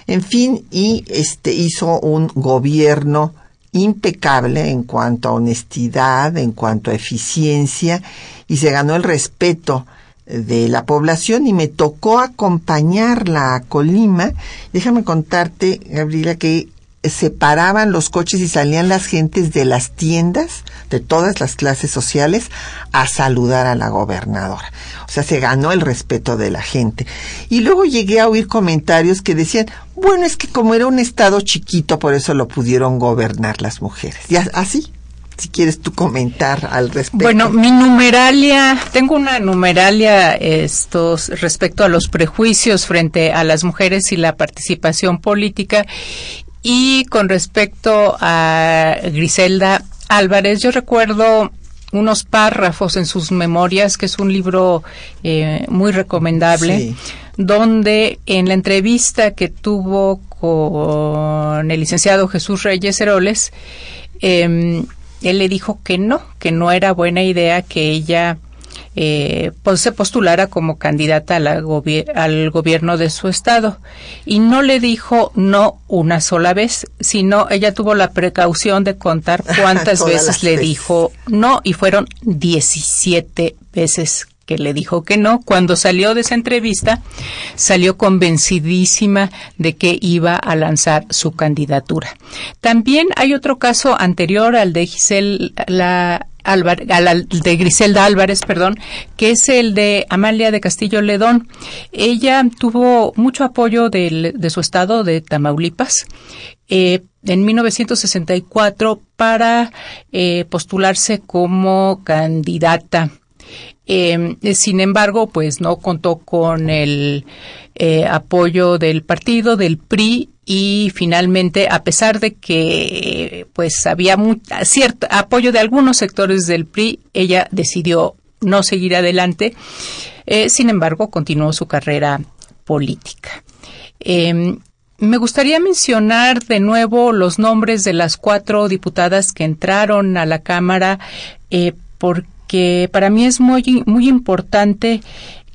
en fin, y este hizo un gobierno impecable en cuanto a honestidad, en cuanto a eficiencia, y se ganó el respeto de la población y me tocó acompañarla a Colima. Déjame contarte, Gabriela, que separaban los coches y salían las gentes de las tiendas de todas las clases sociales a saludar a la gobernadora. O sea, se ganó el respeto de la gente. Y luego llegué a oír comentarios que decían, bueno, es que como era un estado chiquito, por eso lo pudieron gobernar las mujeres. Y así, si quieres tú comentar al respecto.
Bueno, mi numeralia, tengo una numeralia estos respecto a los prejuicios frente a las mujeres y la participación política y con respecto a Griselda Álvarez, yo recuerdo unos párrafos en sus memorias, que es un libro eh, muy recomendable, donde en la entrevista que tuvo con el licenciado Jesús Reyes Heroles, eh, él le dijo que no, que no era buena idea que ella eh, pues se postulara como candidata al gobierno de su estado. Y no le dijo no una sola vez, sino ella tuvo la precaución de contar cuántas veces le dijo no y fueron 17 veces que le dijo que no. Cuando salió de esa entrevista, salió convencidísima de que iba a lanzar su candidatura. También hay otro caso anterior al de Giselle, la de Griselda Álvarez, perdón, que es el de Amalia de Castillo Ledón. Ella tuvo mucho apoyo de su estado de Tamaulipas. Eh, en 1964 para eh, postularse como candidata eh, sin embargo, pues no contó con el eh, apoyo del partido, del PRI, y finalmente, a pesar de que pues había cierto apoyo de algunos sectores del PRI, ella decidió no seguir adelante. Eh, sin embargo, continuó su carrera política. Em, me gustaría mencionar de nuevo los nombres de las cuatro diputadas que entraron a la Cámara eh, porque que para mí es muy, muy importante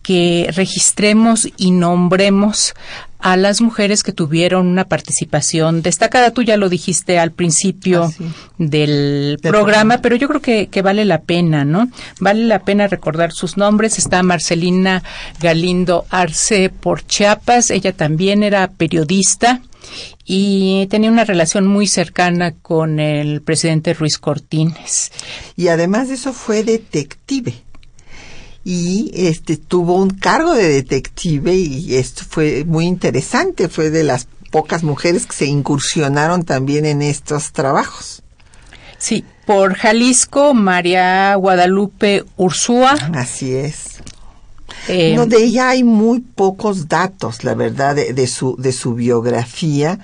que registremos y nombremos a las mujeres que tuvieron una participación destacada. Tú ya lo dijiste al principio ah, del, programa, pero yo creo que, que, vale la pena, ¿no? Vale la pena recordar sus nombres. Está Marcelina Galindo Arce por Chiapas. Ella también era periodista y tenía una relación muy cercana con el presidente Ruiz Cortines.
Y además de eso fue detective. Y este tuvo un cargo de detective y esto fue muy interesante, fue de las pocas mujeres que se incursionaron también en estos trabajos.
Sí, por Jalisco, María Guadalupe Ursúa.
Así es. Eh, no, de ella hay muy pocos datos, la verdad, de, su, de su biografía.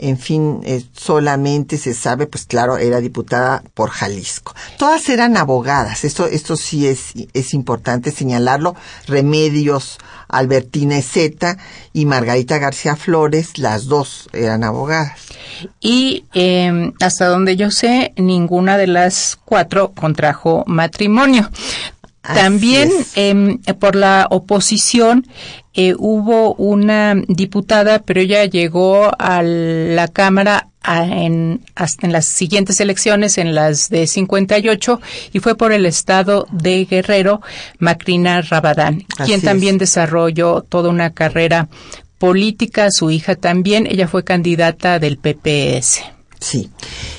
En fin, eh, solamente se sabe, pues claro, era diputada por Jalisco. Todas eran abogadas, esto, esto sí es, es importante señalarlo. Remedios Albertina Ezeta y Margarita García Flores, las dos eran abogadas.
Y eh, hasta donde yo sé, ninguna de las cuatro contrajo matrimonio. También em, por la oposición eh, hubo una diputada, pero ella llegó a la Cámara en, hasta en las siguientes elecciones, en las de 58, y fue por el estado de Guerrero, Macrina Rabadán, quien también desarrolló toda una carrera política, su hija también, ella fue candidata del PPS.
Sí.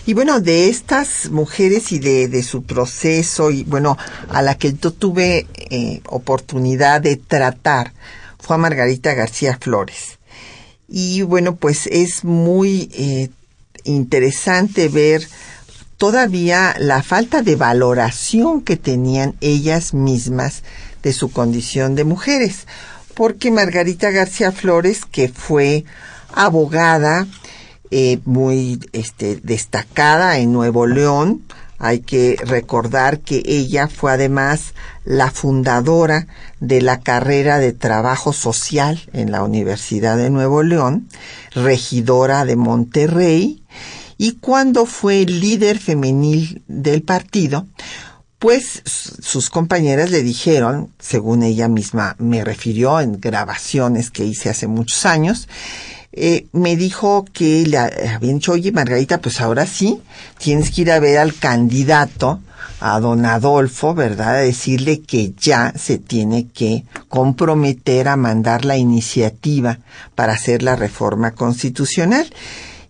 Y bueno, de estas mujeres y de, de su proceso, y bueno, a la que yo tuve eh, oportunidad de tratar, fue a Margarita García Flores. Y bueno, pues es muy eh, interesante ver todavía la falta de valoración que tenían ellas mismas de su condición de mujeres. Porque Margarita García Flores, que fue abogada, eh, muy este, destacada en Nuevo León. Hay que recordar que ella fue además la fundadora de la carrera de trabajo social en la Universidad de Nuevo León, regidora de Monterrey, y cuando fue líder femenil del partido, pues sus compañeras le dijeron, según ella misma me refirió en grabaciones que hice hace muchos años, eh, me dijo que le habían dicho, oye Margarita, pues ahora sí, tienes que ir a ver al candidato, a don Adolfo, ¿verdad? A decirle que ya se tiene que comprometer a mandar la iniciativa para hacer la reforma constitucional.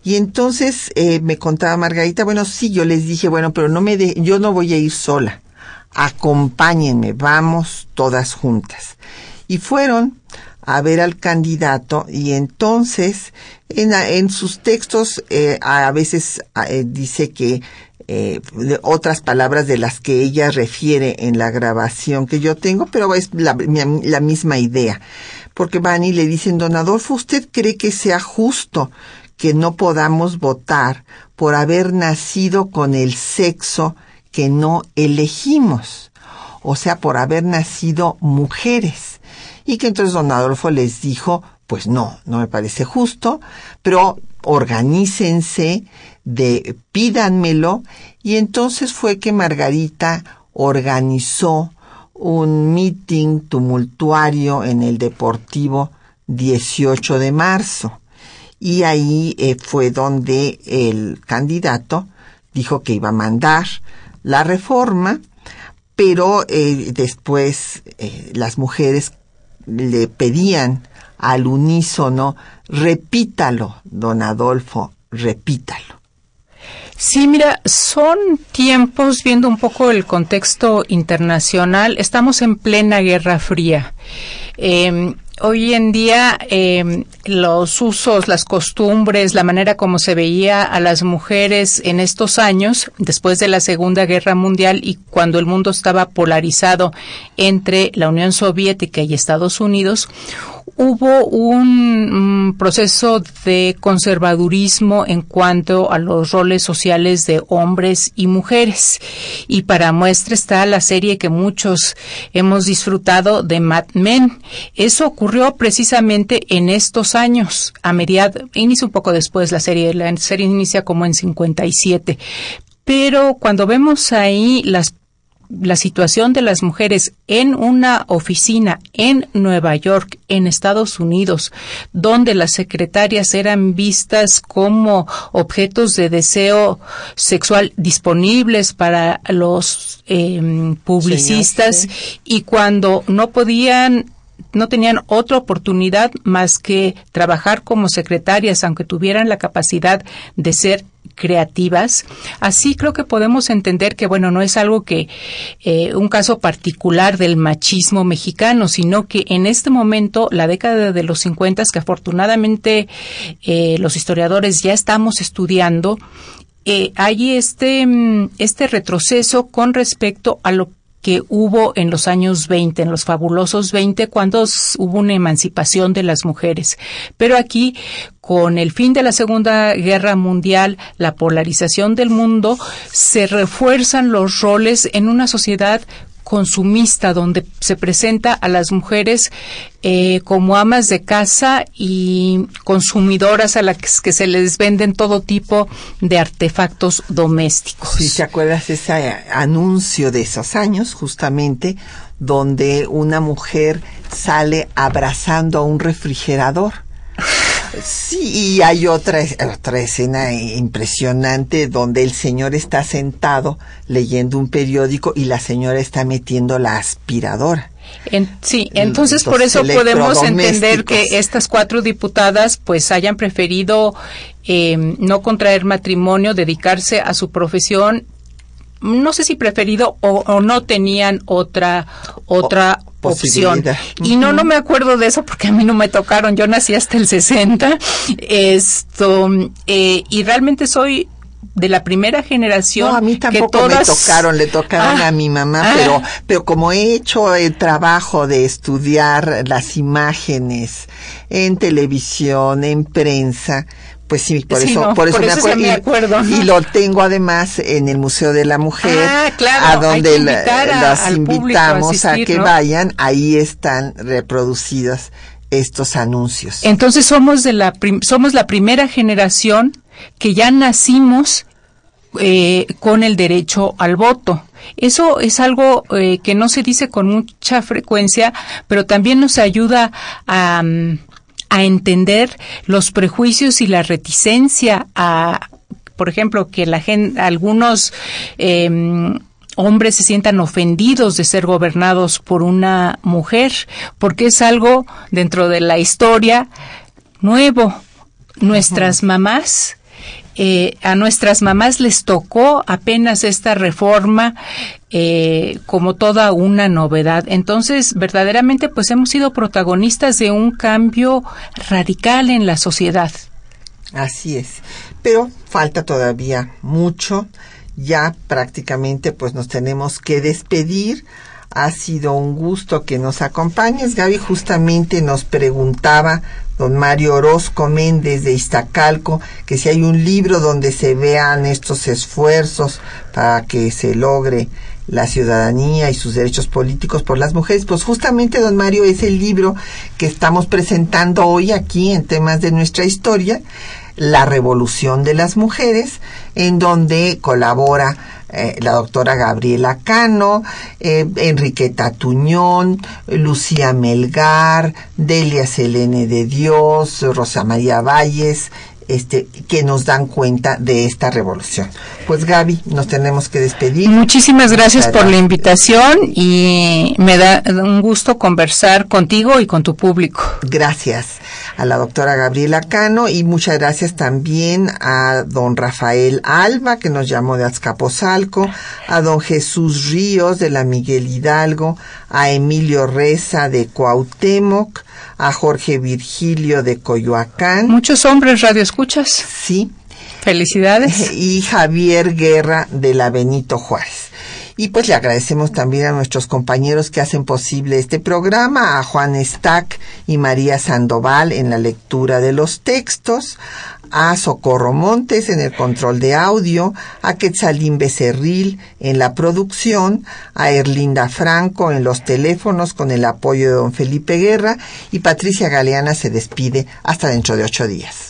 Y entonces eh, me contaba Margarita, bueno, sí, yo les dije, bueno, pero no me de, yo no voy a ir sola. Acompáñenme, vamos todas juntas. Y fueron a ver al candidato y entonces en, en sus textos eh, a veces eh, dice que eh, otras palabras de las que ella refiere en la grabación que yo tengo, pero es la, la misma idea. Porque van y le dicen, don Adolfo, ¿usted cree que sea justo que no podamos votar por haber nacido con el sexo que no elegimos? O sea, por haber nacido mujeres y que entonces don Adolfo les dijo, pues no, no me parece justo, pero organícense, de, pídanmelo, y entonces fue que Margarita organizó un meeting tumultuario en el Deportivo 18 de marzo. Y ahí eh, fue donde el candidato dijo que iba a mandar la reforma, pero eh, después eh, las mujeres le pedían al unísono, repítalo, don Adolfo, repítalo.
Sí, mira, son tiempos, viendo un poco el contexto internacional, estamos en plena Guerra Fría. Em, hoy en día em, los usos, las costumbres, la manera como se veía a las mujeres en estos años, después de la Segunda Guerra Mundial y cuando el mundo estaba polarizado entre la Unión Soviética y Estados Unidos, hubo un mm, proceso de conservadurismo en cuanto a los roles sociales de hombres y mujeres. Y para muestra está la serie que muchos hemos disfrutado de Mad Men. Eso ocurrió precisamente en estos años, a mediados, inicia un poco después la serie, la serie inicia como en 57. Pero cuando vemos ahí las la situación de las mujeres en una oficina en Nueva York, en Estados Unidos, donde las secretarias eran vistas como objetos de deseo sexual disponibles para los em, publicistas y cuando no podían no tenían otra oportunidad más que trabajar como secretarias, aunque tuvieran la capacidad de ser creativas. Así creo que podemos entender que, bueno, no es algo que eh, un caso particular del machismo mexicano, sino que en este momento, la década de los 50, que afortunadamente eh, los historiadores ya estamos estudiando, eh, hay este, mm, este retroceso con respecto a lo que hubo en los años 20, en los fabulosos 20, cuando hubo una emancipación de las mujeres. Pero aquí, con el fin de la Segunda Guerra Mundial, la polarización del mundo, se refuerzan los roles en una sociedad consumista donde se presenta a las mujeres eh, como amas de casa y consumidoras a las que se les venden todo tipo de artefactos domésticos.
Si te acuerdas ese anuncio de esos años, justamente, donde una mujer sale abrazando a un refrigerador. Sí, y hay otra, otra escena impresionante donde el señor está sentado leyendo un periódico y la señora está metiendo la aspiradora.
sí, entonces por eso podemos entender que estas cuatro diputadas pues hayan preferido eh, no contraer matrimonio, dedicarse a su profesión no sé si preferido o, no tenían otra otra opción. Y no, no me acuerdo de eso porque a mí no me tocaron. Yo nací hasta el 60. Esto, eh, y realmente soy de la primera generación.
No, a mí tampoco me tocaron, le tocaron ah, a mi mamá, ah. pero, pero como he hecho el trabajo de estudiar las imágenes en televisión, en prensa, pues sí, por eso, por eso, me, acuerdo. Y, lo tengo además en el Museo de la Mujer,
ah,
a donde las invitamos a, que vayan. Ahí están reproducidos estos anuncios.
Entonces somos de la somos la primera generación que ya nacimos eh, con el derecho al voto. Eso es algo eh, que no se dice con mucha frecuencia, pero también nos ayuda a, mm, a entender los prejuicios y la reticencia a, por ejemplo, que la gente, algunos em, hombres se sientan ofendidos de ser gobernados por una mujer, porque es algo dentro de la historia nuevo. Nuestras mamás eh, a nuestras mamás les tocó apenas esta reforma eh, como toda una novedad. Entonces, verdaderamente, pues hemos sido protagonistas de un cambio radical en la sociedad.
Así es, pero falta todavía mucho. Ya prácticamente, pues nos tenemos que despedir. Ha sido un gusto que nos acompañes. Gaby justamente nos preguntaba don Mario Orozco Méndez de Iztacalco, que si hay un libro donde se vean estos esfuerzos para que se logre la ciudadanía y sus derechos políticos por las mujeres, pues justamente, don Mario, es el libro que estamos presentando hoy aquí en temas de nuestra historia, La Revolución de las Mujeres, en donde colabora eh, la doctora Gabriela Cano, eh, Enriqueta Tuñón, Lucía Melgar, Delia Selene de Dios, Rosa María Valles, este, que nos dan cuenta de esta revolución. Pues Gaby, nos tenemos que despedir.
Muchísimas gracias por la invitación y me da un gusto conversar contigo y con tu público.
Gracias a la doctora Gabriela Cano y muchas gracias también a don Rafael Alba que nos llamó de Azcapotzalco, a don Jesús Ríos de la Miguel Hidalgo, a Emilio Reza de Cuauhtémoc, a Jorge Virgilio de Coyoacán.
Muchos hombres radioescuchas.
Sí.
Felicidades.
Y Javier Guerra de la Benito Juárez. Y pues le agradecemos también a nuestros compañeros que hacen posible este programa, a Juan Stack y María Sandoval en la lectura de los textos, a Socorro Montes en el control de audio, a Quetzalín Becerril en la producción, a Erlinda Franco en los teléfonos con el apoyo de don Felipe Guerra y Patricia Galeana se despide hasta dentro de ocho días.